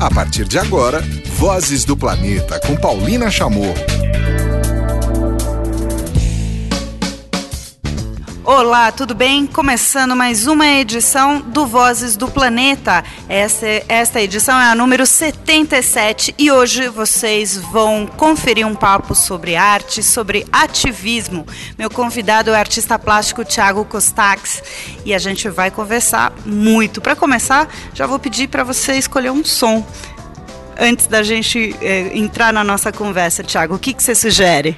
A partir de agora, Vozes do Planeta com Paulina Chamorro. Olá, tudo bem? Começando mais uma edição do Vozes do Planeta. Essa, esta edição é a número 77 e hoje vocês vão conferir um papo sobre arte, sobre ativismo. Meu convidado é o artista plástico Thiago Costax e a gente vai conversar muito. Para começar, já vou pedir para você escolher um som. Antes da gente é, entrar na nossa conversa, Thiago, o que, que você sugere?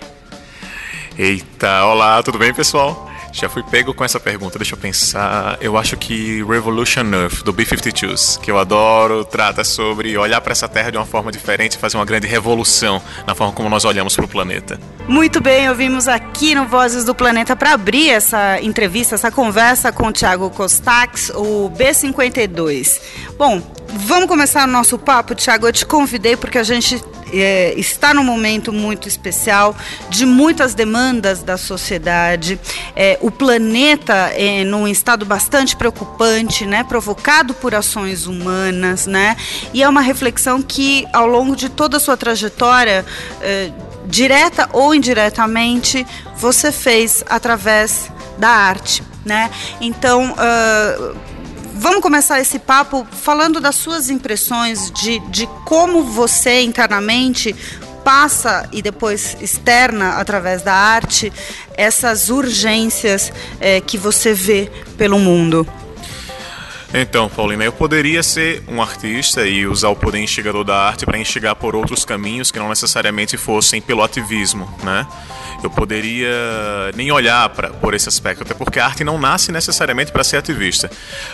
Eita, olá, tudo bem, pessoal? Já fui pego com essa pergunta, deixa eu pensar. Eu acho que Revolution Earth, do B-52s, que eu adoro, trata sobre olhar para essa terra de uma forma diferente e fazer uma grande revolução na forma como nós olhamos para o planeta. Muito bem, ouvimos aqui no Vozes do Planeta para abrir essa entrevista, essa conversa com o Thiago Costax, o B-52. Bom, vamos começar o nosso papo, Thiago. Eu te convidei porque a gente é, está num momento muito especial, de muitas demandas da sociedade. É, o planeta é num estado bastante preocupante, né, provocado por ações humanas, né, e é uma reflexão que, ao longo de toda a sua trajetória, é, direta ou indiretamente, você fez através da arte. Né? Então, uh, Vamos começar esse papo falando das suas impressões de, de como você internamente passa e depois externa através da arte essas urgências é, que você vê pelo mundo. Então, Paulina, eu poderia ser um artista e usar o poder instigador da arte para instigar por outros caminhos que não necessariamente fossem pelo ativismo, né? Eu poderia nem olhar pra, por esse aspecto, até porque a arte não nasce necessariamente para ser ativista.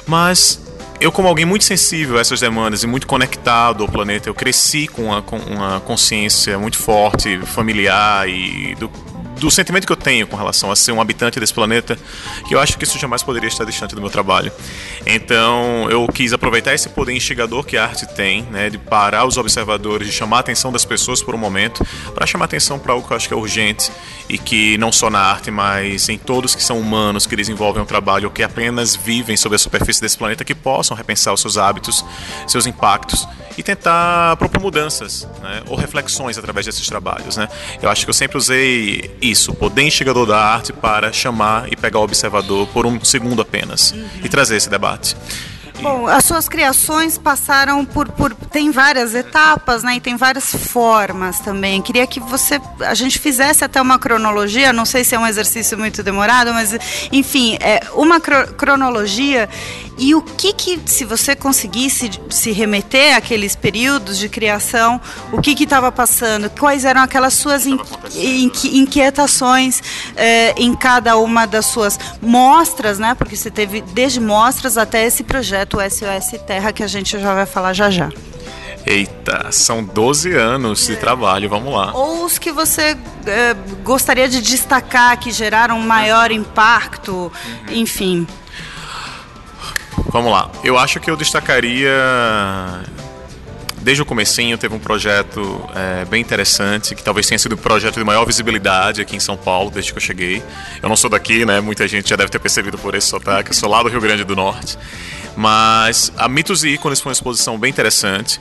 Mas eu, como alguém muito sensível a essas demandas e muito conectado ao planeta, eu cresci com uma, com uma consciência muito forte, familiar e do, do sentimento que eu tenho com relação a ser um habitante desse planeta, que eu acho que isso jamais poderia estar distante do meu trabalho. Então, eu quis aproveitar esse poder instigador que a arte tem, né, de parar os observadores, de chamar a atenção das pessoas por um momento, para chamar a atenção para algo que eu acho que é urgente e que não só na arte, mas em todos que são humanos, que desenvolvem um trabalho ou que apenas vivem sobre a superfície desse planeta, que possam repensar os seus hábitos, seus impactos e tentar propor mudanças, né, ou reflexões através desses trabalhos, né. Eu acho que eu sempre usei isso, o poder instigador da arte para chamar e pegar o observador por um segundo apenas uhum. e trazer esse debate. Bom, as suas criações passaram por, por tem várias etapas, né? E tem várias formas também. Queria que você a gente fizesse até uma cronologia. Não sei se é um exercício muito demorado, mas enfim, é uma cro cronologia e o que que, se você conseguisse se remeter àqueles períodos de criação, o que que estava passando? Quais eram aquelas suas inquietações é, em cada uma das suas mostras, né? Porque você teve desde mostras até esse projeto SOS Terra que a gente já vai falar já já. Eita, são 12 anos de trabalho, vamos lá. Ou os que você é, gostaria de destacar, que geraram maior impacto, uhum. enfim. Vamos lá. Eu acho que eu destacaria desde o comecinho teve um projeto é, bem interessante, que talvez tenha sido o projeto de maior visibilidade aqui em São Paulo, desde que eu cheguei. Eu não sou daqui, né? Muita gente já deve ter percebido por esse sotaque. Eu sou lá do Rio Grande do Norte. Mas a Mitos e Ícones foi uma exposição bem interessante.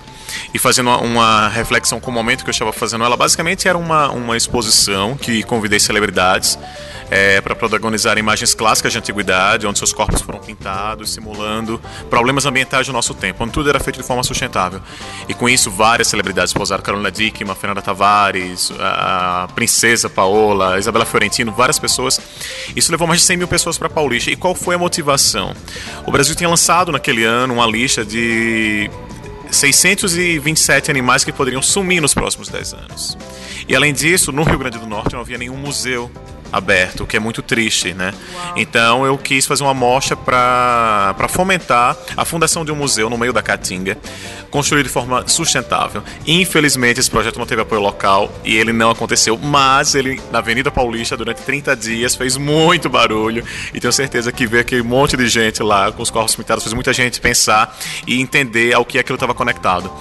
E fazendo uma, reflexão com o momento que eu estava fazendo ela, basicamente era uma, uma exposição que convidei celebridades é, para protagonizar imagens clássicas de antiguidade, onde seus corpos foram pintados, simulando problemas ambientais do nosso tempo, onde tudo era feito de forma sustentável. E com isso, várias celebridades posaram: Carolina Dickman, Fernanda Tavares, a princesa Paola, Isabela Fiorentino, várias pessoas. Isso levou mais de 100 mil pessoas para Paulista. E qual foi a motivação? O Brasil tinha lançado naquele ano uma lista de 627 animais que poderiam sumir nos próximos 10 anos. E além disso, no Rio Grande do Norte não havia nenhum museu aberto, o que é muito triste, né? Então eu quis fazer uma mostra para fomentar a fundação de um museu no meio da Caatinga, construído de forma sustentável. Infelizmente esse projeto não teve apoio local e ele não aconteceu, mas ele na Avenida Paulista durante 30 dias fez muito barulho e tenho certeza que ver aquele monte de gente lá com os corpos pintados fez muita gente pensar e entender ao que aquilo estava conectado.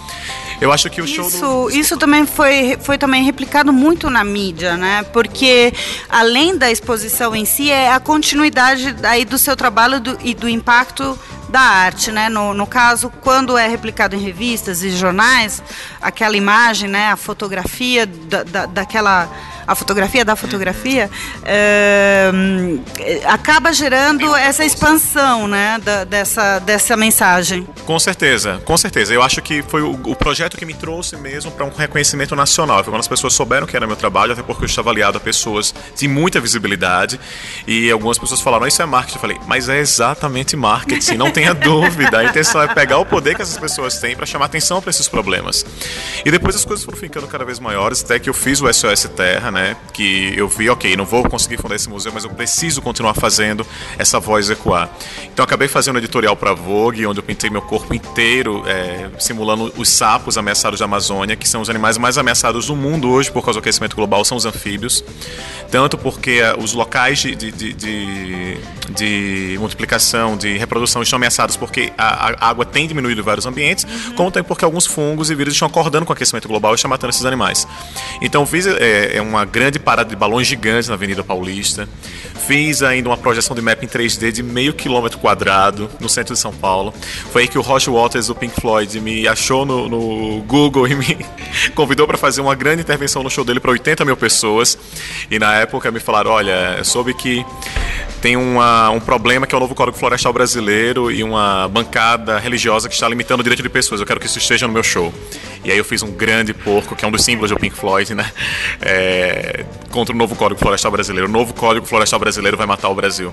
Eu acho que o isso, show do... Isso também foi, foi também replicado muito na mídia, né? Porque além da exposição em si, é a continuidade aí do seu trabalho do, e do impacto da arte, né? No, no caso, quando é replicado em revistas e jornais, aquela imagem, né? A fotografia da, da, daquela a fotografia da fotografia, é, acaba gerando essa expansão né, da, dessa, dessa mensagem. Com certeza, com certeza. Eu acho que foi o, o projeto que me trouxe mesmo para um reconhecimento nacional. Foi quando as pessoas souberam que era meu trabalho, até porque eu estava aliado a pessoas de muita visibilidade. E algumas pessoas falaram, isso é marketing. Eu falei, mas é exatamente marketing, não tenha dúvida. A intenção é pegar o poder que essas pessoas têm para chamar atenção para esses problemas. E depois as coisas foram ficando cada vez maiores, até que eu fiz o SOS Terra, né? Que eu vi, ok, não vou conseguir fundar esse museu, mas eu preciso continuar fazendo essa voz ecoar. Então acabei fazendo um editorial para Vogue, onde eu pintei meu corpo inteiro, é, simulando os sapos ameaçados da Amazônia, que são os animais mais ameaçados do mundo hoje por causa do aquecimento global, são os anfíbios. Tanto porque é, os locais de, de, de, de, multiplicação, de reprodução estão ameaçados porque a, a água tem diminuído em vários ambientes, uhum. como também porque alguns fungos e vírus estão acordando com o aquecimento global e estão matando esses animais. Então fiz é, é uma grande parada de balões gigantes na Avenida Paulista. Fiz ainda uma projeção de map em 3D de meio quilômetro quadrado no centro de São Paulo. Foi aí que o Roger Waters do Pink Floyd me achou no, no Google e me convidou para fazer uma grande intervenção no show dele para 80 mil pessoas. E na época me falaram: olha, soube que tem uma, um problema que é o novo Código Florestal Brasileiro e uma bancada religiosa que está limitando o direito de pessoas. Eu quero que isso esteja no meu show. E aí eu fiz um grande porco, que é um dos símbolos do Pink Floyd, né? É, contra o novo Código Florestal Brasileiro. O novo Código Florestal Brasileiro vai matar o Brasil.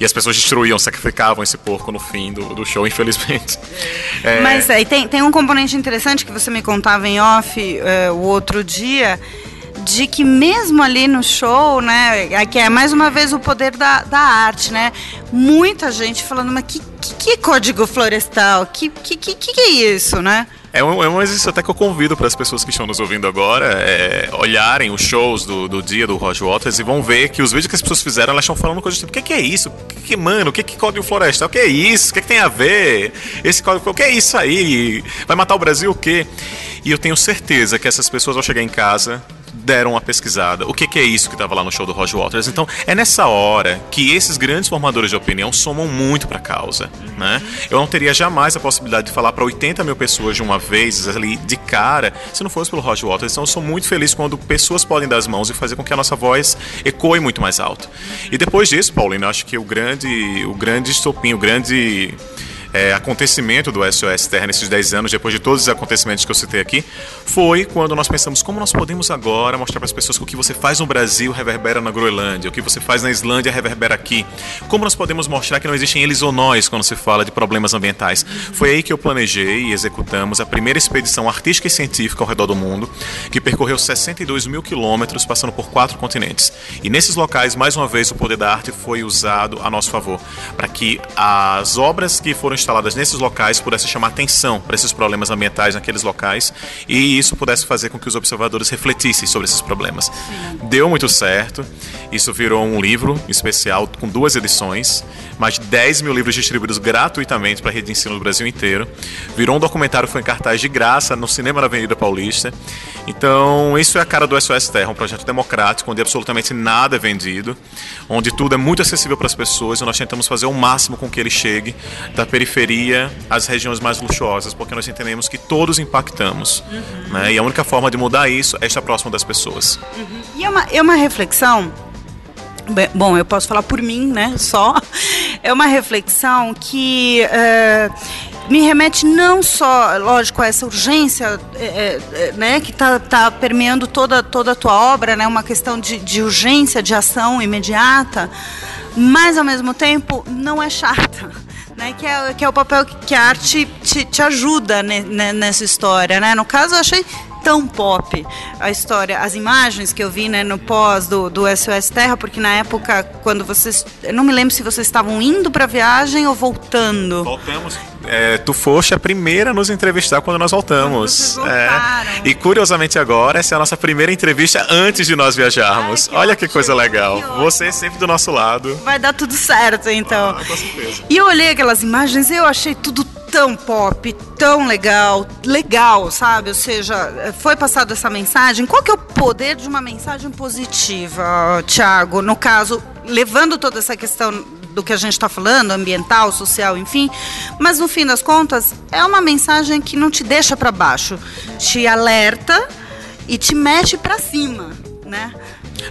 E as pessoas destruíam, sacrificavam esse porco no fim do, do show, infelizmente. É... Mas aí tem, tem um componente interessante que você me contava em off é, o outro dia de que mesmo ali no show, né, é que é mais uma vez o poder da, da arte, né? Muita gente falando, mas que, que, que código florestal? Que, que, que, que é isso, né? É um, é um exercício até que eu convido para as pessoas que estão nos ouvindo agora é, olharem os shows do, do dia do Roger Waters e vão ver que os vídeos que as pessoas fizeram, elas estão falando coisas tipo, o que, que é isso? O que, que mano, o que, que código florestal? O que é isso? O que, que tem a ver? Esse código, o que é isso aí? Vai matar o Brasil o quê? E eu tenho certeza que essas pessoas vão chegar em casa deram uma pesquisada. O que, que é isso que estava lá no show do Roger Waters? Então, é nessa hora que esses grandes formadores de opinião somam muito para a causa. Né? Eu não teria jamais a possibilidade de falar para 80 mil pessoas de uma vez, ali, de cara, se não fosse pelo Roger Waters. Então, eu sou muito feliz quando pessoas podem dar as mãos e fazer com que a nossa voz ecoe muito mais alto. E depois disso, Paulino, acho que o grande, o grande estopim, o grande é, acontecimento do SOS Terra nesses 10 anos, depois de todos os acontecimentos que eu citei aqui, foi quando nós pensamos como nós podemos agora mostrar para as pessoas que o que você faz no Brasil reverbera na Groenlândia, o que você faz na Islândia reverbera aqui. Como nós podemos mostrar que não existem eles ou nós quando se fala de problemas ambientais. Foi aí que eu planejei e executamos a primeira expedição artística e científica ao redor do mundo, que percorreu 62 mil quilômetros, passando por quatro continentes. E nesses locais, mais uma vez, o poder da arte foi usado a nosso favor, para que as obras que foram instaladas nesses locais pudessem chamar atenção para esses problemas ambientais naqueles locais e isso pudesse fazer com que os observadores refletissem sobre esses problemas. Sim. Deu muito certo, isso virou um livro especial com duas edições, mais de 10 mil livros distribuídos gratuitamente para a rede de ensino do Brasil inteiro. Virou um documentário, foi em cartaz de graça no cinema na Avenida Paulista. Então, isso é a cara do SOS Terra, um projeto democrático, onde absolutamente nada é vendido, onde tudo é muito acessível para as pessoas e nós tentamos fazer o máximo com que ele chegue da periferia às regiões mais luxuosas, porque nós entendemos que todos impactamos. Uhum. Né? E a única forma de mudar isso é estar próximo das pessoas. Uhum. E é uma, é uma reflexão Bom, eu posso falar por mim, né? Só. É uma reflexão que uh, me remete não só, lógico, a essa urgência é, é, né, que está tá permeando toda, toda a tua obra, né, uma questão de, de urgência, de ação imediata, mas ao mesmo tempo não é chata. Né, que, é, que é o papel que a arte te, te ajuda ne, nessa história. Né? No caso, eu achei tão pop a história, as imagens que eu vi né, no pós do, do SOS Terra, porque na época, quando vocês. Eu não me lembro se vocês estavam indo para a viagem ou voltando. Voltamos. É, tu foste a primeira a nos entrevistar quando nós voltamos. É, e curiosamente agora, essa é a nossa primeira entrevista antes de nós viajarmos. Ai, que Olha ótimo, que coisa legal. Que Você é sempre do nosso lado. Vai dar tudo certo, então. Ah, com certeza. E eu olhei aquelas imagens e eu achei tudo tão pop, tão legal, legal, sabe? Ou seja, foi passada essa mensagem. Qual que é o poder de uma mensagem positiva, Tiago? No caso, levando toda essa questão do que a gente está falando, ambiental, social, enfim, mas no fim das contas é uma mensagem que não te deixa para baixo, te alerta e te mexe para cima, né?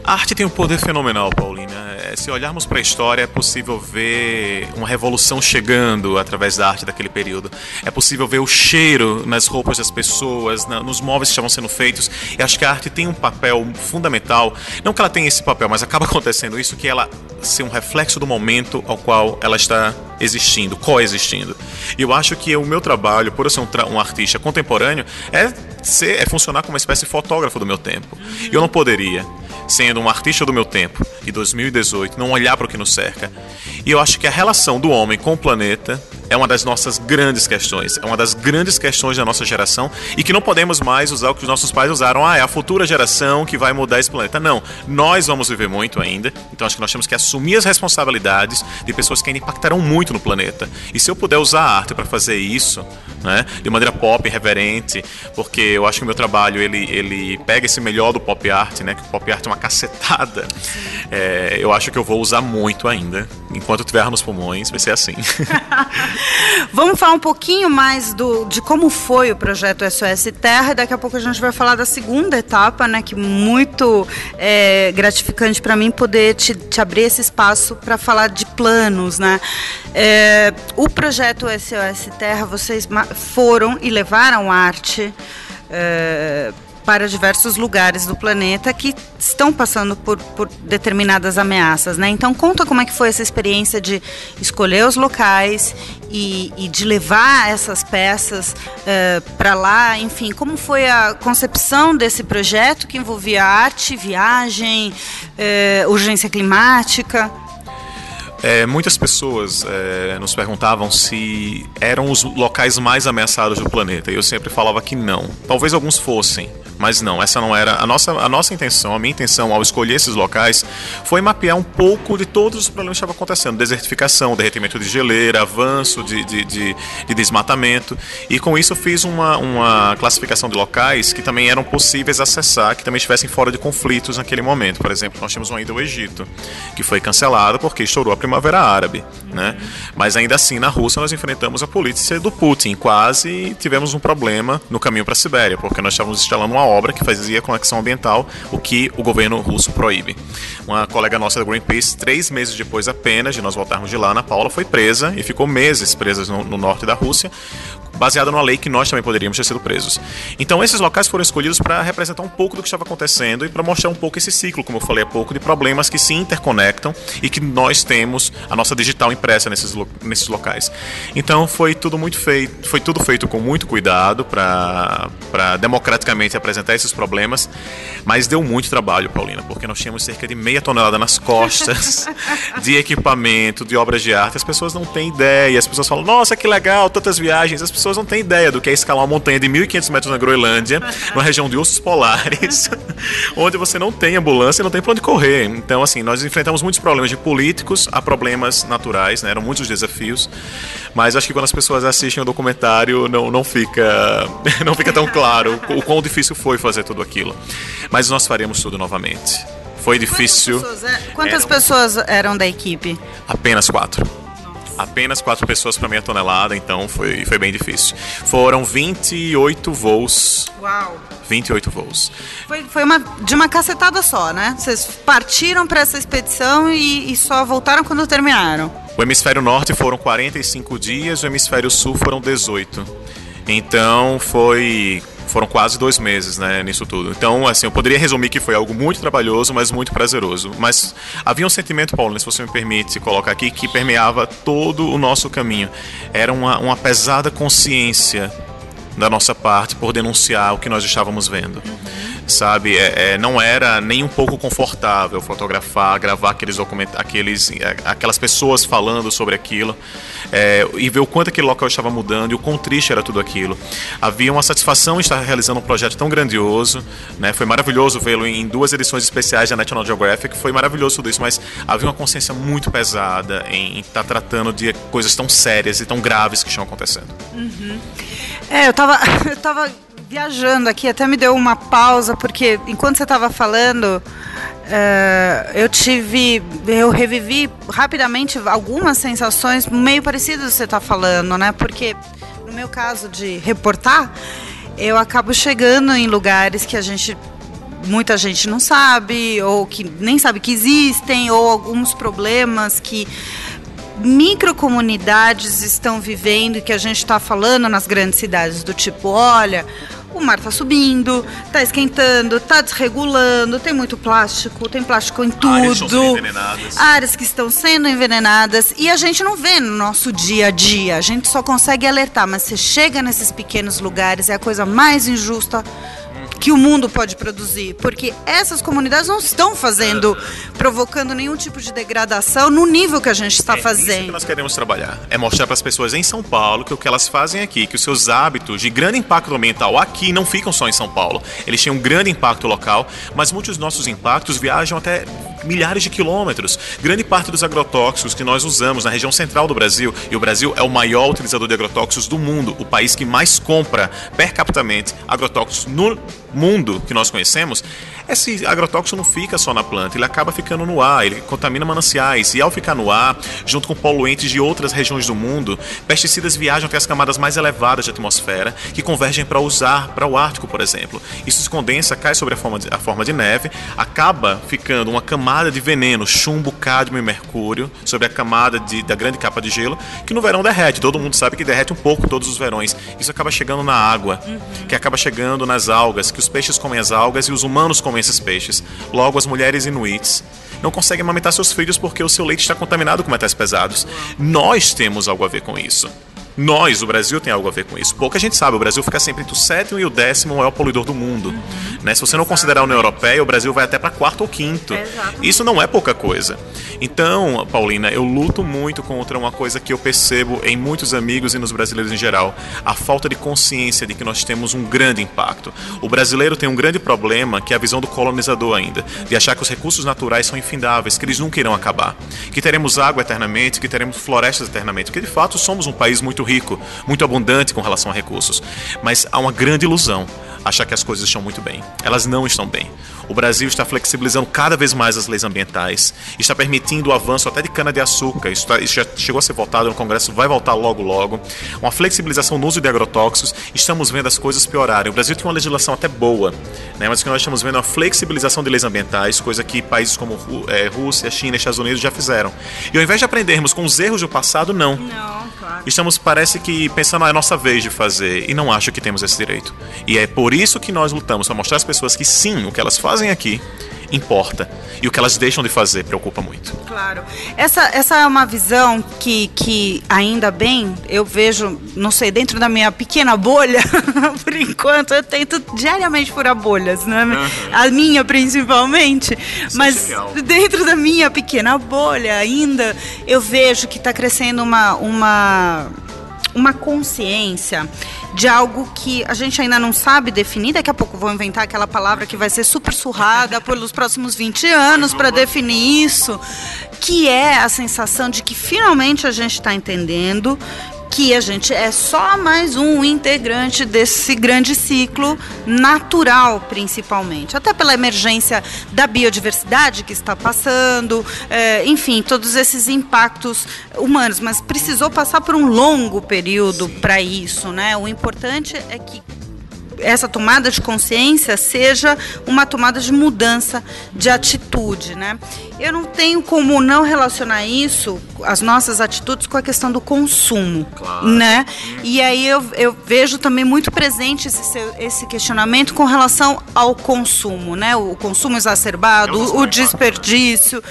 A arte tem um poder fenomenal, Paulina. É, se olharmos para a história, é possível ver uma revolução chegando através da arte daquele período. É possível ver o cheiro nas roupas das pessoas, nos móveis que estavam sendo feitos. E acho que a arte tem um papel fundamental. Não que ela tenha esse papel, mas acaba acontecendo isso, que ela ser um reflexo do momento ao qual ela está existindo, coexistindo. E eu acho que o meu trabalho, por eu ser um, um artista contemporâneo, é, ser, é funcionar como uma espécie de fotógrafo do meu tempo. E eu não poderia sendo um artista do meu tempo, de 2018, não olhar para o que nos cerca. E eu acho que a relação do homem com o planeta é uma das nossas grandes questões, é uma das grandes questões da nossa geração e que não podemos mais usar o que os nossos pais usaram. Ah, é a futura geração que vai mudar esse planeta. Não, nós vamos viver muito ainda, então acho que nós temos que assumir as responsabilidades de pessoas que ainda impactarão muito no planeta. E se eu puder usar a arte para fazer isso, né, de maneira pop, reverente, porque eu acho que o meu trabalho ele, ele pega esse melhor do pop art, né, que o pop art é uma cacetada, é, eu acho que eu vou usar muito ainda. Enquanto tiver nos pulmões, vai ser assim. Vamos falar um pouquinho mais do, de como foi o projeto SOS Terra e daqui a pouco a gente vai falar da segunda etapa, né? Que muito é, gratificante para mim poder te, te, abrir esse espaço para falar de planos, né? É, o projeto SOS Terra, vocês foram e levaram arte. É, para diversos lugares do planeta que estão passando por, por, determinadas ameaças, né? Então conta como é que foi essa experiência de escolher os locais e, e de levar essas peças uh, eh, para lá, enfim, como foi a concepção desse projeto que envolvia arte, viagem, uh, urgência climática? É, muitas pessoas é, nos perguntavam se eram os locais mais ameaçados do planeta. E eu sempre falava que não. Talvez alguns fossem, mas não, essa não era a nossa, a nossa intenção, a minha intenção ao escolher esses locais foi mapear um pouco de todos os problemas que estavam acontecendo: desertificação, derretimento de geleira, avanço de, de, de, de desmatamento. E com isso fiz uma, uma classificação de locais que também eram possíveis acessar, que também estivessem fora de conflitos naquele momento. Por exemplo, nós tínhamos uma ida ao Egito, que foi cancelada porque estourou a Primavera Árabe. Né? Mas ainda assim, na Rússia, nós enfrentamos a polícia do Putin, quase tivemos um problema no caminho para a Sibéria, porque nós estávamos instalando uma obra que fazia conexão ambiental, o que o governo russo proíbe. Uma colega nossa da Greenpeace, três meses depois apenas de nós voltarmos de lá, Ana Paula foi presa e ficou meses presa no, no norte da Rússia, baseada numa lei que nós também poderíamos ter sido presos. Então, esses locais foram escolhidos para representar um pouco do que estava acontecendo e para mostrar um pouco esse ciclo, como eu falei há pouco, de problemas que se interconectam e que nós temos a nossa digital impressa nesses, lo nesses locais. Então, foi tudo muito feito, foi tudo feito com muito cuidado para democraticamente apresentar esses problemas, mas deu muito trabalho, Paulina, porque nós tínhamos cerca de meia tonelada nas costas de equipamento, de obras de arte. As pessoas não têm ideia, as pessoas falam: "Nossa, que legal, tantas viagens". As pessoas pessoas não têm ideia do que é escalar uma montanha de 1.500 metros na Groenlândia, numa região de ursos polares, onde você não tem ambulância e não tem para onde correr. Então, assim, nós enfrentamos muitos problemas de políticos a problemas naturais, né? Eram muitos desafios. Mas acho que quando as pessoas assistem o documentário, não, não, fica, não fica tão claro o quão difícil foi fazer tudo aquilo. Mas nós faremos tudo novamente. Foi difícil. Quantas pessoas, é, quantas eram, pessoas eram da equipe? Apenas quatro apenas quatro pessoas para meia tonelada, então foi, foi bem difícil. Foram 28 voos. Uau! 28 voos. Foi, foi uma, de uma cacetada só, né? Vocês partiram para essa expedição e, e só voltaram quando terminaram. O hemisfério norte foram 45 dias, o hemisfério sul foram 18. Então foi foram quase dois meses, né, nisso tudo. Então, assim, eu poderia resumir que foi algo muito trabalhoso, mas muito prazeroso. Mas havia um sentimento, Paulo, se você me permite colocar aqui, que permeava todo o nosso caminho. Era uma, uma pesada consciência da nossa parte por denunciar o que nós estávamos vendo. Sabe? É, é, não era nem um pouco confortável fotografar, gravar aqueles documentos, aqueles, é, aquelas pessoas falando sobre aquilo é, e ver o quanto aquele local estava mudando e o quão triste era tudo aquilo. Havia uma satisfação em estar realizando um projeto tão grandioso, né? Foi maravilhoso vê-lo em duas edições especiais da National Geographic, foi maravilhoso tudo isso, mas havia uma consciência muito pesada em estar tratando de coisas tão sérias e tão graves que estão acontecendo. Uhum. É, eu tava, eu tava viajando aqui, até me deu uma pausa, porque enquanto você estava falando, uh, eu tive, eu revivi rapidamente algumas sensações meio parecidas do que você está falando, né? Porque no meu caso de reportar, eu acabo chegando em lugares que a gente muita gente não sabe ou que nem sabe que existem ou alguns problemas que microcomunidades estão vivendo e que a gente está falando nas grandes cidades do tipo, olha, o mar está subindo, está esquentando, está desregulando, tem muito plástico, tem plástico em tudo. Áreas, áreas que estão sendo envenenadas e a gente não vê no nosso dia a dia, a gente só consegue alertar, mas você chega nesses pequenos lugares, é a coisa mais injusta que o mundo pode produzir, porque essas comunidades não estão fazendo, provocando nenhum tipo de degradação no nível que a gente está é fazendo. Isso que nós queremos trabalhar é mostrar para as pessoas em São Paulo que o que elas fazem aqui, que os seus hábitos de grande impacto ambiental aqui não ficam só em São Paulo, eles têm um grande impacto local, mas muitos dos nossos impactos viajam até milhares de quilômetros. Grande parte dos agrotóxicos que nós usamos na região central do Brasil, e o Brasil é o maior utilizador de agrotóxicos do mundo, o país que mais compra per capita agrotóxicos no mundo que nós conhecemos, esse agrotóxico não fica só na planta, ele acaba ficando no ar, ele contamina mananciais. E ao ficar no ar, junto com poluentes de outras regiões do mundo, pesticidas viajam até as camadas mais elevadas da atmosfera, que convergem para usar para o Ártico, por exemplo. Isso se condensa, cai sobre a forma de, a forma de neve, acaba ficando uma camada de veneno, chumbo, cádmio e mercúrio, sobre a camada de, da grande capa de gelo, que no verão derrete. Todo mundo sabe que derrete um pouco todos os verões. Isso acaba chegando na água, uhum. que acaba chegando nas algas, que os peixes comem as algas e os humanos comem esses peixes. Logo, as mulheres inuits não conseguem amamentar seus filhos porque o seu leite está contaminado com metais pesados. Nós temos algo a ver com isso. Nós, o Brasil, tem algo a ver com isso. Pouca gente sabe, o Brasil fica sempre entre o sétimo e o décimo maior poluidor do mundo. Uhum. Né? Se você não considerar a União Europeia, o Brasil vai até para quarto ou quinto. Isso não é pouca coisa. Então, Paulina, eu luto muito contra uma coisa que eu percebo em muitos amigos e nos brasileiros em geral: a falta de consciência de que nós temos um grande impacto. O brasileiro tem um grande problema que é a visão do colonizador ainda, de achar que os recursos naturais são infindáveis, que eles nunca irão acabar, que teremos água eternamente, que teremos florestas eternamente, porque de fato somos um país muito rico, muito abundante com relação a recursos. Mas há uma grande ilusão achar que as coisas estão muito bem. Elas não estão bem. O Brasil está flexibilizando cada vez mais as leis ambientais, está permitindo o avanço até de cana-de-açúcar. Isso, tá, isso, já chegou a ser votado no Congresso, vai voltar logo logo. Uma flexibilização no uso de agrotóxicos. Estamos vendo as coisas piorarem. O Brasil tem uma legislação até boa, né, mas o que nós estamos vendo é uma flexibilização de leis ambientais, coisa que países como é, Rússia, China e Estados Unidos já fizeram. E ao invés de aprendermos com os erros do passado, não. Não, claro. Estamos, parece que, pensando, ah, é a nossa vez de fazer, e não acho que temos esse direito. E é por isso que nós lutamos, para mostrar às pessoas que sim, o que elas fazem aqui importa. E o que elas deixam de fazer preocupa muito. Claro. Essa, essa é uma visão que, que, ainda bem, eu vejo, não sei, dentro da minha pequena bolha, por enquanto, eu tento diariamente furar bolhas, né? Uhum. A minha principalmente. Isso é mas é dentro da minha pequena bolha ainda, eu vejo que está crescendo uma. uma uma consciência de algo que a gente ainda não sabe definir. Daqui a pouco vou inventar aquela palavra que vai ser super surrada pelos próximos 20 anos para definir isso, que é a sensação de que finalmente a gente está entendendo que a gente é só mais um integrante desse grande ciclo natural, principalmente. Até pela emergência da biodiversidade que está passando, é, enfim, todos esses impactos humanos. Mas precisou passar por um longo período para isso, né? O importante é que essa tomada de consciência seja uma tomada de mudança de atitude, né? Eu não tenho como não relacionar isso, as nossas atitudes, com a questão do consumo, claro. né? E aí eu, eu vejo também muito presente esse, esse questionamento com relação ao consumo, né? O consumo exacerbado, é o, o desperdício.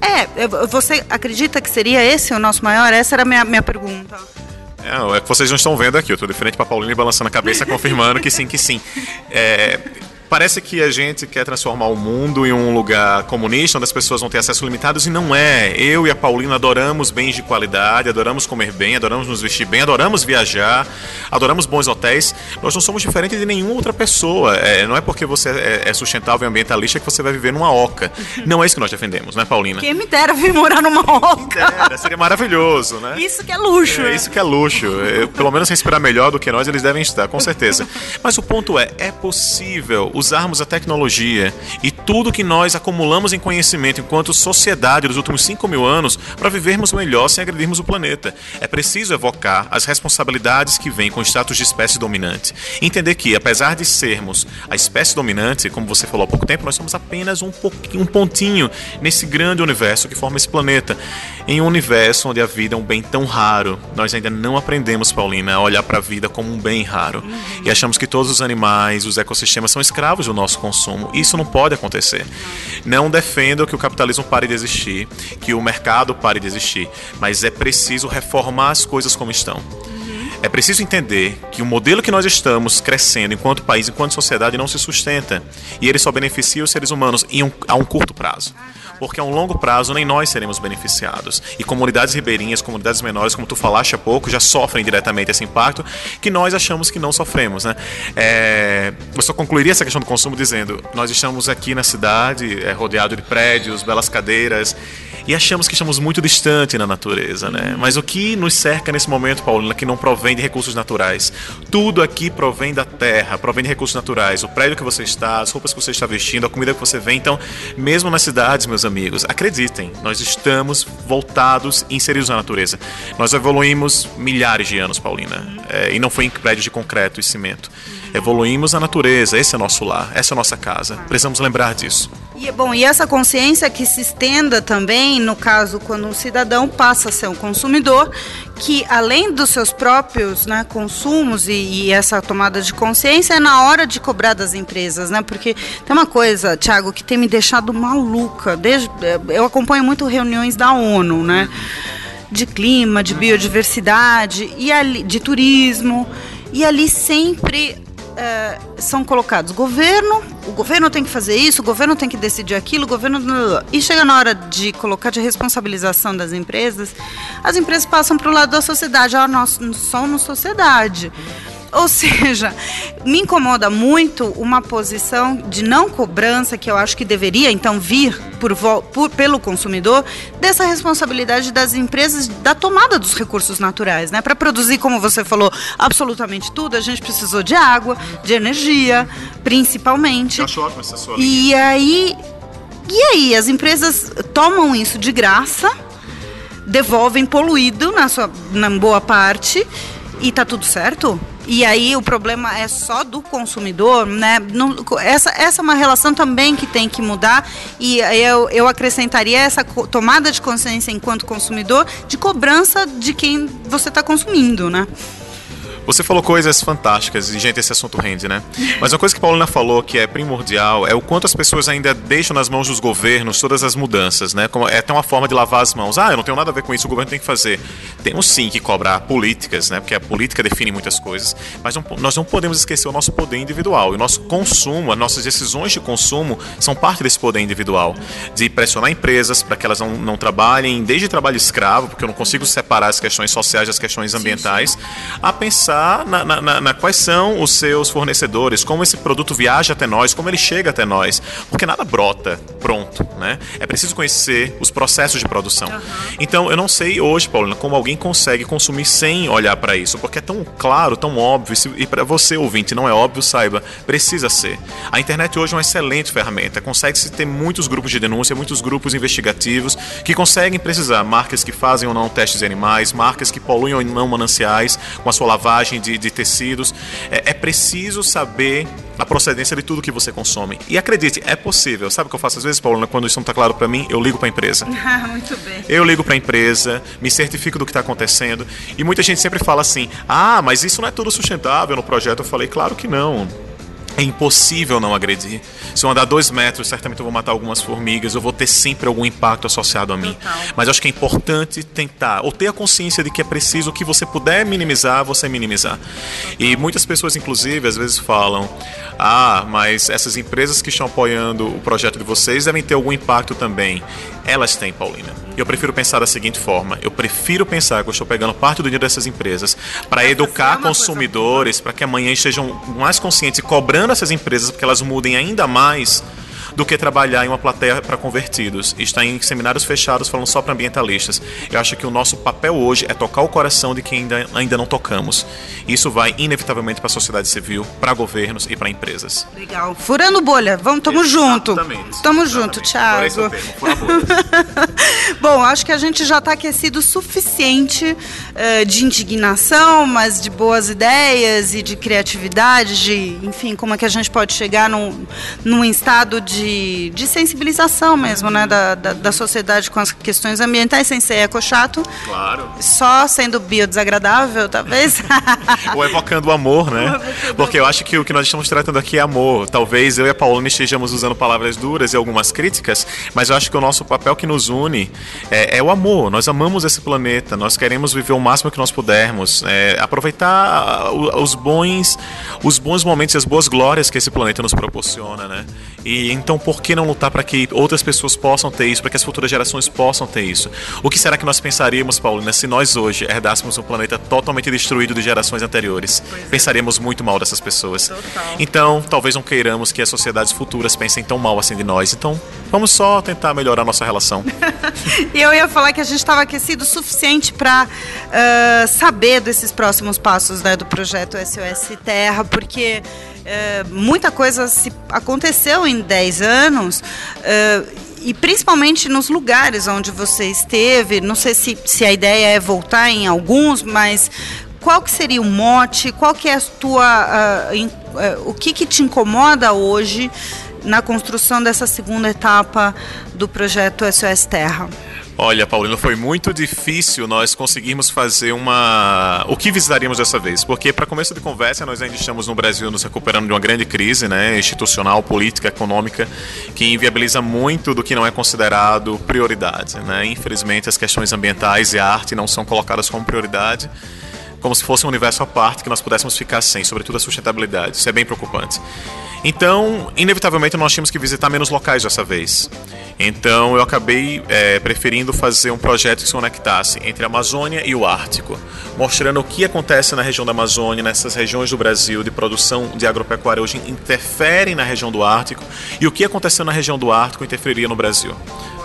É, você acredita que seria esse o nosso maior? Essa era a minha, minha pergunta. É, é que vocês não estão vendo aqui, eu estou de frente Paulina e balançando a cabeça, confirmando que sim, que sim. É, Parece que a gente quer transformar o mundo em um lugar comunista, onde as pessoas vão ter acesso limitados, e não é. Eu e a Paulina adoramos bens de qualidade, adoramos comer bem, adoramos nos vestir bem, adoramos viajar, adoramos bons hotéis. Nós não somos diferentes de nenhuma outra pessoa. É, não é porque você é, é sustentável e ambientalista que você vai viver numa oca. Não é isso que nós defendemos, né, Paulina? Quem me dera vir morar numa oca. Dera, seria maravilhoso, né? Isso que é luxo. É, isso que é luxo. Eu, pelo menos respirar melhor do que nós, eles devem estar, com certeza. Mas o ponto é, é possível usarmos a tecnologia e tudo que nós acumulamos em conhecimento enquanto sociedade dos últimos 5 mil anos para vivermos melhor sem agredirmos o planeta. É preciso evocar as responsabilidades que vêm com o status de espécie dominante. Entender que, apesar de sermos a espécie dominante, como você falou há pouco tempo, nós somos apenas um, um pontinho nesse grande universo que forma esse planeta. Em um universo onde a vida é um bem tão raro, nós ainda não aprendemos, Paulina, a olhar para a vida como um bem raro. E achamos que todos os animais, os ecossistemas são escravos do nosso consumo. Isso não pode acontecer. Não defendo que o capitalismo pare de existir, que o mercado pare de existir, mas é preciso reformar as coisas como estão. É preciso entender que o modelo que nós estamos crescendo enquanto país, enquanto sociedade, não se sustenta. E ele só beneficia os seres humanos um, a um curto prazo porque a um longo prazo nem nós seremos beneficiados. E comunidades ribeirinhas, comunidades menores, como tu falaste há pouco, já sofrem diretamente esse impacto que nós achamos que não sofremos. Né? É, eu só concluiria essa questão do consumo dizendo: nós estamos aqui na cidade, é, rodeado de prédios, belas cadeiras, e achamos que estamos muito distante na natureza. Né? Mas o que nos cerca nesse momento, Paulina, que não provém de recursos naturais? Tudo aqui provém da terra, provém de recursos naturais. O prédio que você está, as roupas que você está vestindo, a comida que você vê. Então, mesmo nas cidades, meus amigos, acreditem, nós estamos voltados, inseridos na natureza. Nós evoluímos milhares de anos, Paulina, é, e não foi em prédios de concreto e cimento. Evoluímos a natureza, esse é nosso lar, essa é nossa casa. Precisamos lembrar disso. E, bom, e essa consciência que se estenda também, no caso, quando um cidadão passa a ser um consumidor, que além dos seus próprios né, consumos e, e, essa tomada de consciência é na hora de cobrar das empresas, né? Porque tem uma coisa, Thiago, que tem me deixado maluca. Desde, eu acompanho muito reuniões da ONU, né? De clima, de biodiversidade e ali, de turismo. E ali sempre é, são colocados governo, o governo tem que fazer isso, o governo tem que decidir aquilo, o governo. E chega na hora de colocar de responsabilização das empresas, as empresas passam para o lado da sociedade. Ah, nós somos sociedade. Ou seja, me incomoda muito uma posição de não cobrança que eu acho que deveria então vir por, por, pelo consumidor dessa responsabilidade das empresas da tomada dos recursos naturais, né? Para produzir, como você falou, absolutamente tudo, a gente precisou de água, de energia, principalmente. Eu acho ótimo essa sua E aí, e aí as empresas tomam isso de graça, devolvem poluído na sua na boa parte e tá tudo certo? E aí o problema é só do consumidor, né? Essa, essa é uma relação também que tem que mudar e eu, eu acrescentaria essa tomada de consciência enquanto consumidor de cobrança de quem você está consumindo, né? Você falou coisas fantásticas e, gente, esse assunto rende, né? Mas uma coisa que a Paulina falou que é primordial é o quanto as pessoas ainda deixam nas mãos dos governos todas as mudanças, né? Como é até uma forma de lavar as mãos. Ah, eu não tenho nada a ver com isso, o governo tem que fazer. Temos sim que cobrar políticas, né? Porque a política define muitas coisas, mas não, nós não podemos esquecer o nosso poder individual. E o nosso consumo, as nossas decisões de consumo são parte desse poder individual. De pressionar empresas para que elas não, não trabalhem desde trabalho escravo, porque eu não consigo separar as questões sociais das questões ambientais, a pensar pensar na, na, na, quais são os seus fornecedores, como esse produto viaja até nós, como ele chega até nós, porque nada brota pronto, né? É preciso conhecer os processos de produção. Uhum. Então, eu não sei hoje, Paulina, como alguém consegue consumir sem olhar para isso, porque é tão claro, tão óbvio, e para você ouvinte não é óbvio, saiba, precisa ser. A internet hoje é uma excelente ferramenta, consegue-se ter muitos grupos de denúncia, muitos grupos investigativos que conseguem precisar marcas que fazem ou não testes em animais, marcas que poluem ou não mananciais com a sua lavagem de, de tecidos. É, é, preciso saber a procedência de tudo que você consome. E acredite, é possível. Sabe o que eu faço às vezes, Paulina? Quando isso não está claro para mim, eu ligo para a empresa. Ah, muito bem. Eu ligo para a empresa, me certifico do que está acontecendo. E muita gente sempre fala assim: ah, mas isso não é tudo sustentável no projeto. Eu falei, claro que não. É impossível não agredir. Se eu andar dois metros, certamente eu vou matar algumas formigas, eu vou ter sempre algum impacto associado a mim. Total. Mas acho que é importante tentar, ou ter a consciência de que é preciso o que você puder minimizar, você minimizar. E muitas pessoas, inclusive, às vezes falam: ah, mas essas empresas que estão apoiando o projeto de vocês devem ter algum impacto também. Elas têm, Paulina. E eu prefiro pensar da seguinte forma: eu prefiro pensar que eu estou pegando parte do dinheiro dessas empresas para educar consumidores, para que amanhã estejam mais conscientes e cobrando essas empresas para que elas mudem ainda mais do que trabalhar em uma plateia para convertidos e estar em seminários fechados falando só para ambientalistas. Eu acho que o nosso papel hoje é tocar o coração de quem ainda, ainda não tocamos. Isso vai inevitavelmente para a sociedade civil, para governos e para empresas. Legal. Furando bolha, vamos, tamo junto. Tamo junto, Thiago. Bom, acho que a gente já está aquecido o suficiente uh, de indignação, mas de boas ideias e de criatividade, de, enfim, como é que a gente pode chegar num, num estado de de, de sensibilização mesmo, né, da, da, da, sociedade com as questões ambientais, sem ser eco-chato. Claro. Só sendo biodesagradável, talvez. Ou evocando o amor, né? Porque eu acho que o que nós estamos tratando aqui é amor. Talvez eu e a Paulina estejamos usando palavras duras e algumas críticas, mas eu acho que o nosso papel que nos une é, é o amor. Nós amamos esse planeta, nós queremos viver o máximo que nós pudermos, é, aproveitar os bons, os bons momentos e as boas glórias que esse planeta nos proporciona, né? E então por que não lutar para que outras pessoas possam ter isso, para que as futuras gerações possam ter isso? O que será que nós pensaríamos, Paulina, se nós hoje herdássemos um planeta totalmente destruído de gerações anteriores? É. Pensaríamos muito mal dessas pessoas. Total. Então, talvez não queiramos que as sociedades futuras pensem tão mal assim de nós. Então, vamos só tentar melhorar a nossa relação. e eu ia falar que a gente estava aquecido o suficiente para uh, saber desses próximos passos né, do projeto SOS Terra, porque é, muita coisa se aconteceu em 10 anos. É, e principalmente nos lugares onde você esteve, não sei se, se a ideia é voltar em alguns, mas qual que seria o mote, qual que é a tua, uh, in, uh, o que, que te incomoda hoje na construção dessa segunda etapa do projeto SOS Terra? Olha, Paulino, foi muito difícil nós conseguirmos fazer uma. O que visitaríamos dessa vez? Porque, para começo de conversa, nós ainda estamos no Brasil nos recuperando de uma grande crise né, institucional, política, econômica, que inviabiliza muito do que não é considerado prioridade. Né? Infelizmente, as questões ambientais e a arte não são colocadas como prioridade como se fosse um universo à parte que nós pudéssemos ficar sem, sobretudo a sustentabilidade. Isso é bem preocupante. Então, inevitavelmente, nós tínhamos que visitar menos locais dessa vez. Então eu acabei é, preferindo fazer um projeto que se conectasse entre a Amazônia e o Ártico, mostrando o que acontece na região da Amazônia, nessas regiões do Brasil de produção de agropecuária hoje interferem na região do Ártico e o que aconteceu na região do Ártico interferiria no Brasil.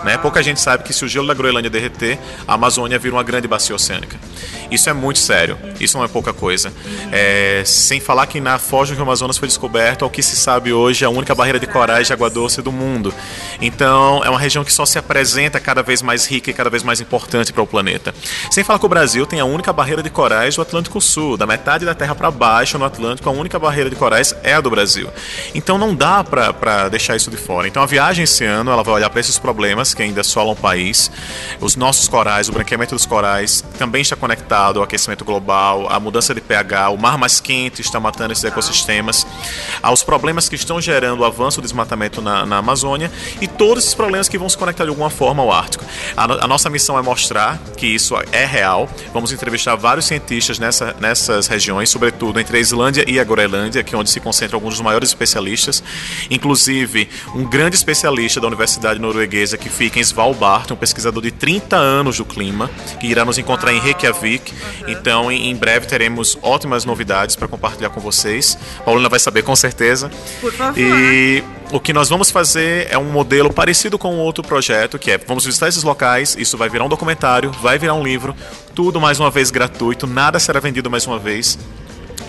Né? Pouca gente sabe que se o gelo da Groenlândia derreter, a Amazônia vira uma grande bacia oceânica. Isso é muito sério, isso não é pouca coisa. É, sem falar que na foz do Rio Amazonas foi descoberto, ao que se sabe hoje, a única barreira de corais de água doce do mundo. Então, é uma região que só se apresenta cada vez mais rica e cada vez mais importante para o planeta. Sem falar que o Brasil tem a única barreira de corais do Atlântico Sul, da metade da Terra para baixo no Atlântico, a única barreira de corais é a do Brasil. Então, não dá para deixar isso de fora. Então, a viagem esse ano, ela vai olhar para esses problemas que ainda assolam o país. Os nossos corais, o branqueamento dos corais também está conectado ao aquecimento global, à mudança de pH, o mar mais quente está matando esses ecossistemas, aos problemas que estão gerando o avanço do desmatamento na, na Amazônia e todos esses problemas que vão se conectar de alguma forma ao Ártico. A, a nossa missão é mostrar que isso é real. Vamos entrevistar vários cientistas nessa, nessas regiões, sobretudo entre a Islândia e a Groenlândia, que é onde se concentram alguns dos maiores especialistas, inclusive um grande especialista da Universidade Norueguesa que fica em Svalbard, um pesquisador de 30 anos do clima, que irá nos encontrar em Reykjavik. Então, em breve teremos ótimas novidades para compartilhar com vocês. Paulina vai saber com certeza. Por favor. E o que nós vamos fazer é um modelo parecido com outro projeto, que é vamos visitar esses locais, isso vai virar um documentário, vai virar um livro, tudo mais uma vez gratuito, nada será vendido mais uma vez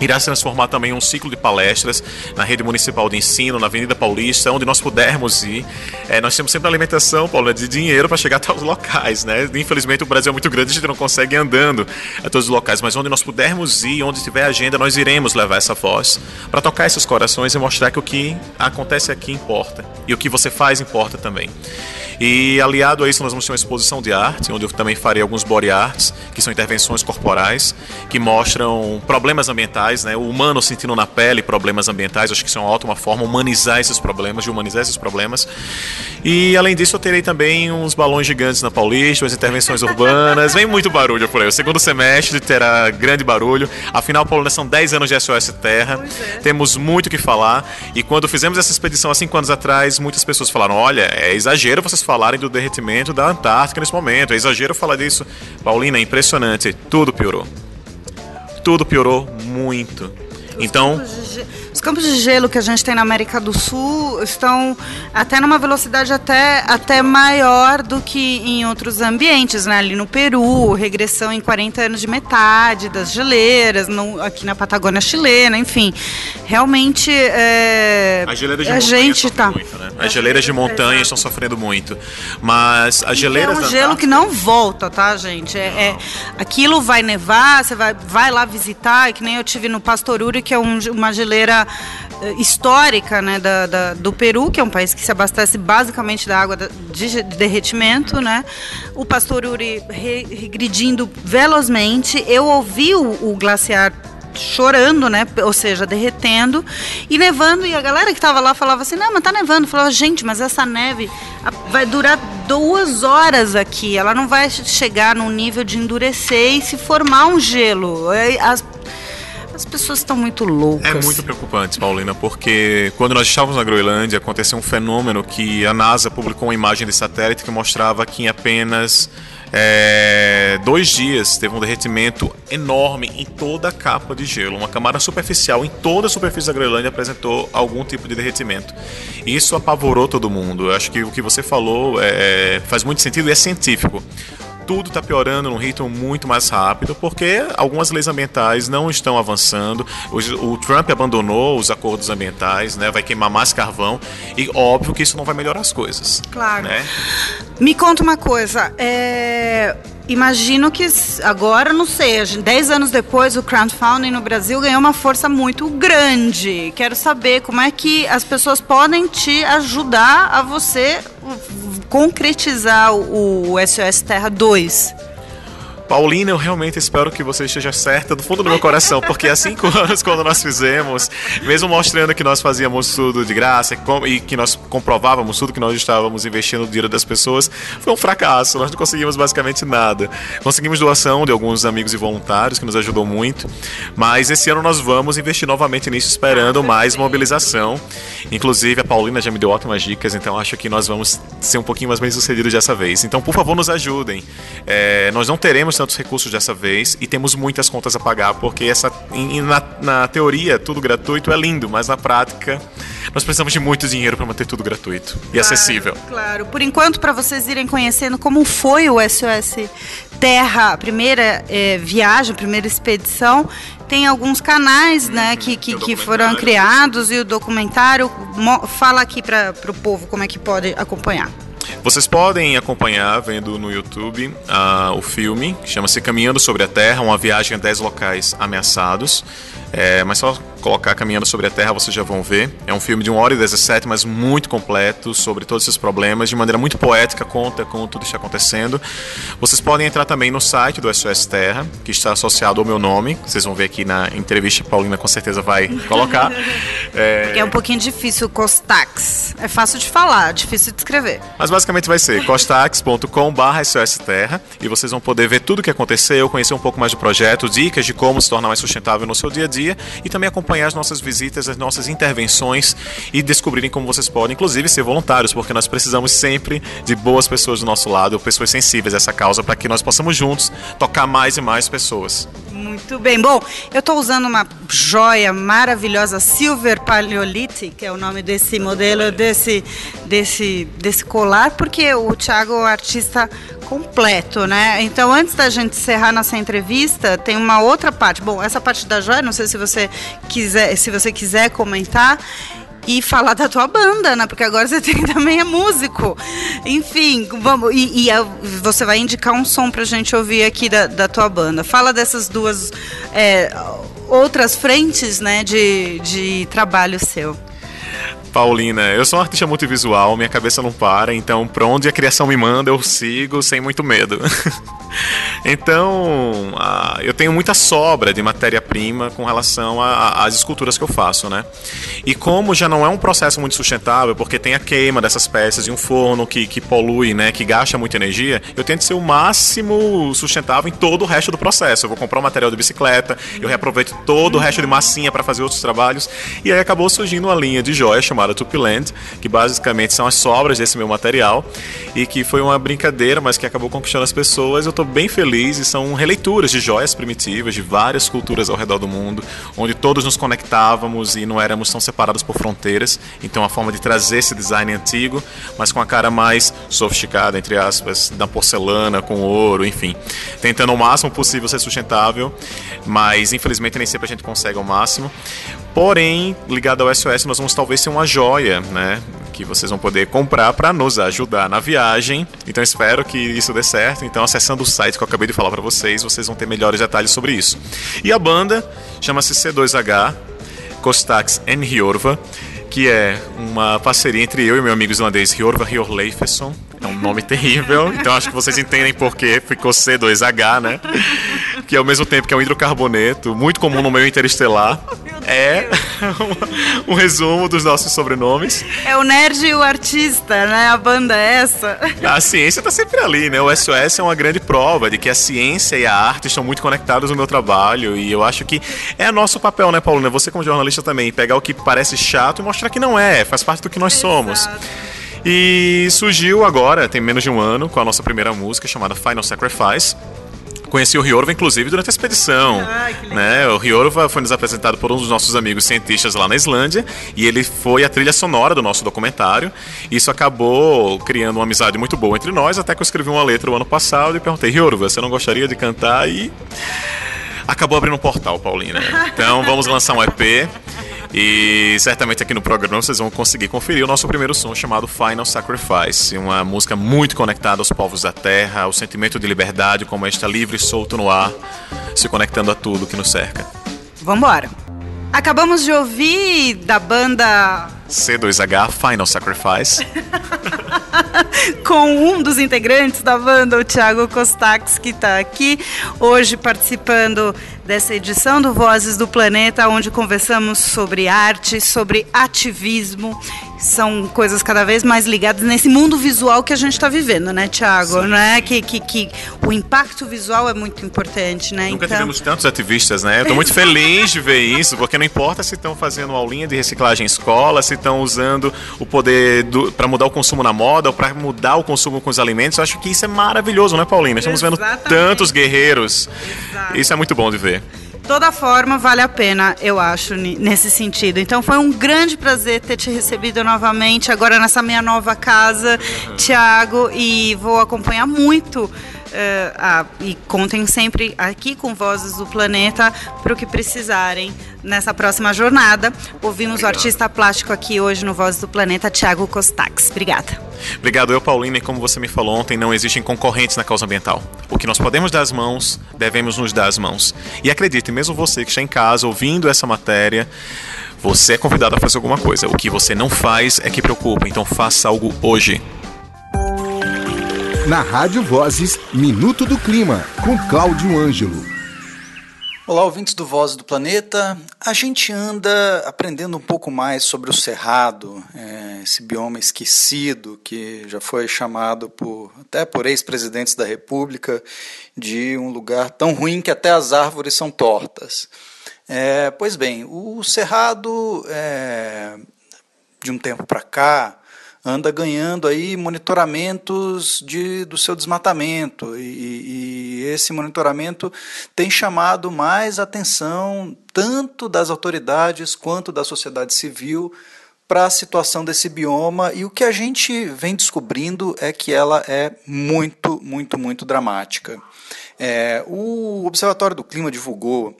irá se transformar também em um ciclo de palestras na rede municipal de ensino, na Avenida Paulista, onde nós pudermos ir. É, nós temos sempre alimentação, Paulo, de dinheiro para chegar até os locais, né? Infelizmente o Brasil é muito grande, a gente não consegue ir andando a todos os locais, mas onde nós pudermos ir, onde tiver agenda, nós iremos levar essa voz para tocar esses corações e mostrar que o que acontece aqui importa e o que você faz importa também. E aliado a isso, nós vamos ter uma exposição de arte, onde eu também farei alguns body arts, que são intervenções corporais, que mostram problemas ambientais ambientais, né? O humano sentindo na pele problemas ambientais, acho que isso é uma ótima forma, humanizar esses problemas, de humanizar esses problemas. E além disso, eu terei também uns balões gigantes na Paulista, umas intervenções urbanas, vem muito barulho por aí. O segundo semestre terá grande barulho. Afinal, Paulina, são 10 anos de SOS Terra, é. temos muito o que falar. E quando fizemos essa expedição há 5 anos atrás, muitas pessoas falaram: olha, é exagero vocês falarem do derretimento da Antártica nesse momento, é exagero falar disso. Paulina, é impressionante, tudo piorou tudo piorou muito. Então, os campos de gelo que a gente tem na América do Sul estão até numa velocidade até, até maior do que em outros ambientes, né? Ali no Peru, regressão em 40 anos de metade das geleiras, no, aqui na Patagônia chilena, enfim. Realmente é, as geleiras de a gente tá muito, né? As geleiras de montanha estão sofrendo muito, mas as geleiras é um gelo que não volta, tá, gente? É, é, aquilo vai nevar, você vai, vai lá visitar, é que nem eu tive no Pastoruri, que é um, uma geleira histórica né, da, da, do Peru, que é um país que se abastece basicamente da água de derretimento, né? O Pastor Uri regredindo velozmente. Eu ouvi o, o glaciar chorando, né? Ou seja, derretendo e nevando. E a galera que estava lá falava assim: não, mas tá nevando. Falava, gente, mas essa neve vai durar duas horas aqui. Ela não vai chegar num nível de endurecer e se formar um gelo. As as pessoas estão muito loucas. É muito preocupante, Paulina, porque quando nós estávamos na Groenlândia, aconteceu um fenômeno que a NASA publicou uma imagem de satélite que mostrava que em apenas é, dois dias teve um derretimento enorme em toda a capa de gelo. Uma camada superficial em toda a superfície da Groenlândia apresentou algum tipo de derretimento. Isso apavorou todo mundo. Eu acho que o que você falou é, faz muito sentido e é científico tudo está piorando num ritmo muito mais rápido, porque algumas leis ambientais não estão avançando. O, o, Trump abandonou os acordos ambientais, né? Vai queimar mais carvão e óbvio que isso não vai melhorar as coisas. Claro. Né? Me conta uma coisa. É... Imagino que agora, não sei, 10 anos depois, o crowdfunding no Brasil ganhou uma força muito grande. Quero saber como é que as pessoas podem te ajudar a você concretizar o SOS Terra 2? Paulina, eu realmente espero que você esteja certa do fundo do meu coração, porque há cinco anos, quando nós fizemos, mesmo mostrando que nós fazíamos tudo de graça e que nós comprovávamos tudo que nós estávamos investindo no dinheiro das pessoas, foi um fracasso. Nós não conseguimos basicamente nada. Conseguimos doação de alguns amigos e voluntários, que nos ajudou muito, mas esse ano nós vamos investir novamente nisso, esperando mais mobilização. Inclusive, a Paulina já me deu ótimas dicas, então acho que nós vamos ser um pouquinho mais bem sucedidos dessa vez. Então, por favor, nos ajudem. É, nós não teremos tantos recursos dessa vez e temos muitas contas a pagar, porque essa, na, na teoria tudo gratuito é lindo, mas na prática nós precisamos de muito dinheiro para manter tudo gratuito e acessível. Claro. Por enquanto, para vocês irem conhecendo como foi o SOS Terra, a primeira é, viagem, a primeira expedição, tem alguns canais né, uhum. que, que, que foram criados e o documentário fala aqui para o povo como é que pode acompanhar. Vocês podem acompanhar vendo no YouTube uh, o filme, que chama-se Caminhando sobre a Terra, uma viagem a 10 locais ameaçados. É, mas só colocar Caminhando sobre a Terra vocês já vão ver. É um filme de 1 hora e 17, mas muito completo sobre todos esses problemas, de maneira muito poética, conta como tudo está acontecendo. Vocês podem entrar também no site do SOS Terra, que está associado ao meu nome. Vocês vão ver aqui na entrevista, Paulina com certeza vai colocar. é... é um pouquinho difícil, Costax. É fácil de falar, difícil de escrever. Mas basicamente vai ser costax.com.br SOS Terra e vocês vão poder ver tudo o que aconteceu, conhecer um pouco mais do projeto, dicas de como se tornar mais sustentável no seu dia a dia e também acompanhar as nossas visitas, as nossas intervenções e descobrirem como vocês podem, inclusive, ser voluntários, porque nós precisamos sempre de boas pessoas do nosso lado, pessoas sensíveis a essa causa, para que nós possamos juntos tocar mais e mais pessoas. Muito bem. Bom, eu estou usando uma joia maravilhosa Silver Paleolithic, que é o nome desse modelo, desse, desse, desse colar, porque o Thiago é um artista completo, né? Então, antes da gente encerrar nossa entrevista, tem uma outra parte. Bom, essa parte da joia, não sei se você quiser, se você quiser comentar e falar da tua banda, né? Porque agora você tem, também é músico. Enfim, vamos. E, e a, você vai indicar um som pra gente ouvir aqui da, da tua banda. Fala dessas duas é, outras frentes, né, de, de trabalho seu. Paulina, eu sou um artista multivisual, minha cabeça não para, então pra onde a criação me manda, eu sigo sem muito medo. Então, a, eu tenho muita sobra de matéria-prima com relação às esculturas que eu faço, né? E como já não é um processo muito sustentável, porque tem a queima dessas peças e um forno que, que polui, né, que gasta muita energia, eu tento ser o máximo sustentável em todo o resto do processo. Eu vou comprar um material de bicicleta, eu reaproveito todo o resto de massinha para fazer outros trabalhos, e aí acabou surgindo uma linha de joias chamada Tupiland, que basicamente são as sobras desse meu material, e que foi uma brincadeira, mas que acabou conquistando as pessoas. Eu estou bem feliz e são releituras de joias primitivas de várias culturas ao redor do mundo, onde todos nos conectávamos e não éramos tão separados por fronteiras. Então, a forma de trazer esse design antigo, mas com a cara mais sofisticada, entre aspas, da porcelana, com ouro, enfim. Tentando o máximo possível ser sustentável, mas infelizmente nem sempre a gente consegue ao máximo. Porém, ligado ao SOS, nós vamos talvez ter uma joia, né? Que vocês vão poder comprar para nos ajudar na viagem. Então espero que isso dê certo. Então, acessando o site que eu acabei de falar para vocês, vocês vão ter melhores detalhes sobre isso. E a banda chama-se C2H, Costax and Riorva, que é uma parceria entre eu e meu amigo islandês Riorva Riorleifesson. É um nome terrível, então acho que vocês entendem por que ficou C2H, né? Que ao mesmo tempo que é um hidrocarboneto, muito comum no meio interestelar é um resumo dos nossos sobrenomes. É o nerd e o artista, né? A banda é essa. A ciência está sempre ali, né? O SOS é uma grande prova de que a ciência e a arte estão muito conectados no meu trabalho e eu acho que é nosso papel, né, Paulo? Você como jornalista também, pegar o que parece chato e mostrar que não é, faz parte do que nós somos. E surgiu agora, tem menos de um ano, com a nossa primeira música chamada Final Sacrifice conheci o Riorva, inclusive, durante a expedição. né? O Riorva foi nos apresentado por um dos nossos amigos cientistas lá na Islândia e ele foi a trilha sonora do nosso documentário. Isso acabou criando uma amizade muito boa entre nós, até que eu escrevi uma letra o ano passado e perguntei, Riorva, você não gostaria de cantar? E acabou abrindo um portal, Paulina. Então vamos lançar um EP. E certamente aqui no programa vocês vão conseguir conferir o nosso primeiro som chamado Final Sacrifice, uma música muito conectada aos povos da terra, ao sentimento de liberdade, como está livre e solto no ar, se conectando a tudo que nos cerca. Vambora! Acabamos de ouvir da banda C2H Final Sacrifice. com um dos integrantes da banda, o Thiago Costax, que está aqui hoje participando dessa edição do Vozes do Planeta, onde conversamos sobre arte, sobre ativismo. São coisas cada vez mais ligadas nesse mundo visual que a gente está vivendo, né, Tiago? Né? Que, que, que o impacto visual é muito importante, né? Nunca então... tivemos tantos ativistas, né? Eu estou muito feliz de ver isso, porque não importa se estão fazendo aulinha de reciclagem em escola, se estão usando o poder para mudar o consumo na moda ou para mudar o consumo com os alimentos. Eu acho que isso é maravilhoso, né, Paulina? Estamos Exatamente. vendo tantos guerreiros. Exato. Isso é muito bom de ver toda forma vale a pena, eu acho, nesse sentido. Então foi um grande prazer ter te recebido novamente, agora nessa minha nova casa, uhum. Tiago, e vou acompanhar muito Uh, ah, e contem sempre aqui com Vozes do Planeta para o que precisarem nessa próxima jornada. Ouvimos Obrigado. o artista plástico aqui hoje no Vozes do Planeta, Thiago Costax. Obrigada. Obrigado, eu, Paulina, e como você me falou ontem, não existem concorrentes na causa ambiental. O que nós podemos dar as mãos, devemos nos dar as mãos. E acredite, mesmo você que está em casa ouvindo essa matéria, você é convidado a fazer alguma coisa. O que você não faz é que preocupa, então faça algo hoje. Na Rádio Vozes, Minuto do Clima, com Cláudio Ângelo. Olá, ouvintes do Voz do Planeta. A gente anda aprendendo um pouco mais sobre o Cerrado, é, esse bioma esquecido que já foi chamado por, até por ex-presidentes da República de um lugar tão ruim que até as árvores são tortas. É, pois bem, o Cerrado, é, de um tempo para cá, anda ganhando aí monitoramentos de, do seu desmatamento e, e esse monitoramento tem chamado mais atenção tanto das autoridades quanto da sociedade civil para a situação desse bioma e o que a gente vem descobrindo é que ela é muito, muito, muito dramática. É, o Observatório do Clima divulgou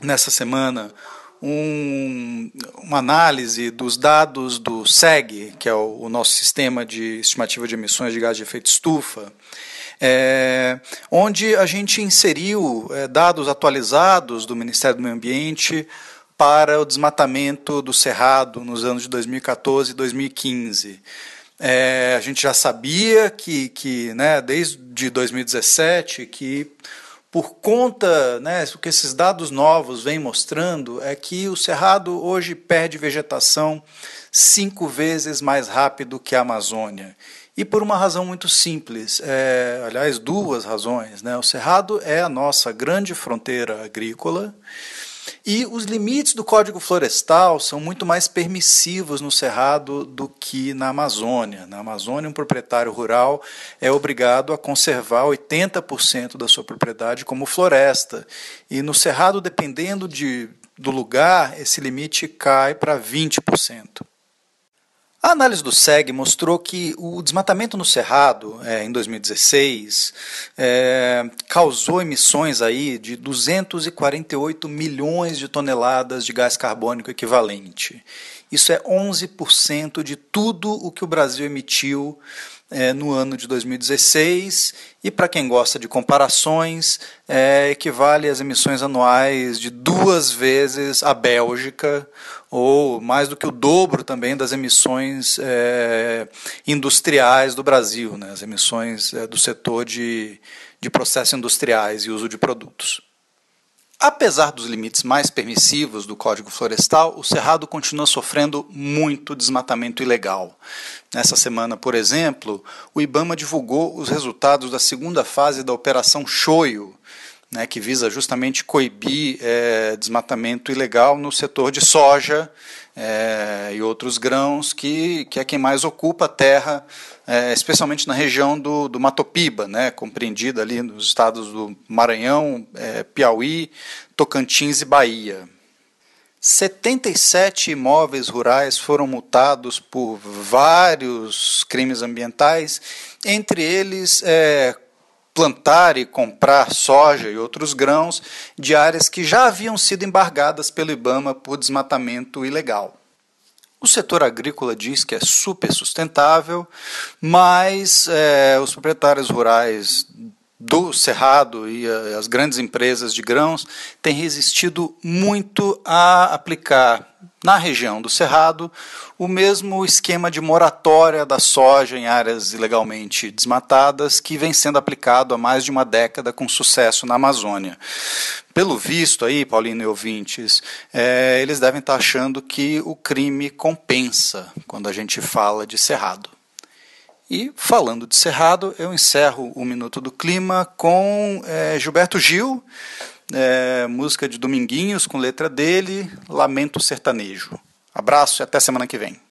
nessa semana um, uma análise dos dados do SEG, que é o, o, nosso sistema de estimativa de emissões de gás de efeito estufa, é, onde a gente inseriu é, dados atualizados do Ministério do Meio Ambiente para o desmatamento do Cerrado nos anos de 2014 e 2015. É, a gente já sabia que, que né, desde 2017 que por conta, né, o que esses dados novos vêm mostrando é que o Cerrado hoje perde vegetação cinco vezes mais rápido que a Amazônia. E por uma razão muito simples, é, aliás, duas razões. Né? O Cerrado é a nossa grande fronteira agrícola e os limites do Código Florestal são muito mais permissivos no Cerrado do que na Amazônia. Na Amazônia, um proprietário rural é obrigado a conservar 80% da sua propriedade como floresta. E no Cerrado, dependendo de, do lugar, esse limite cai para 20%. A análise do SEG mostrou que o desmatamento no Cerrado, é, em 2016, é, causou emissões aí de 248 milhões de toneladas de gás carbônico equivalente. Isso é 11% de tudo o que o Brasil emitiu é, no ano de 2016 e para quem gosta de comparações é, equivale às emissões anuais de duas vezes a Bélgica ou mais do que o dobro também das emissões é, industriais do Brasil, né, as emissões é, do setor de, de processos industriais e uso de produtos. Apesar dos limites mais permissivos do Código Florestal, o Cerrado continua sofrendo muito desmatamento ilegal. Nessa semana, por exemplo, o IBAMA divulgou os resultados da segunda fase da Operação Choio, né, que visa justamente coibir é, desmatamento ilegal no setor de soja é, e outros grãos, que, que é quem mais ocupa a terra, é, especialmente na região do, do Matopiba, né, compreendida ali nos estados do Maranhão, é, Piauí, Tocantins e Bahia. 77 imóveis rurais foram multados por vários crimes ambientais, entre eles é, plantar e comprar soja e outros grãos de áreas que já haviam sido embargadas pelo IBAMA por desmatamento ilegal. O setor agrícola diz que é super sustentável, mas é, os proprietários rurais do Cerrado e as grandes empresas de grãos têm resistido muito a aplicar na região do Cerrado o mesmo esquema de moratória da soja em áreas ilegalmente desmatadas que vem sendo aplicado há mais de uma década com sucesso na Amazônia. Pelo visto aí, Paulino e ouvintes, é, eles devem estar achando que o crime compensa quando a gente fala de Cerrado. E falando de Cerrado, eu encerro o Minuto do Clima com é, Gilberto Gil, é, música de Dominguinhos com letra dele, Lamento Sertanejo. Abraço e até semana que vem.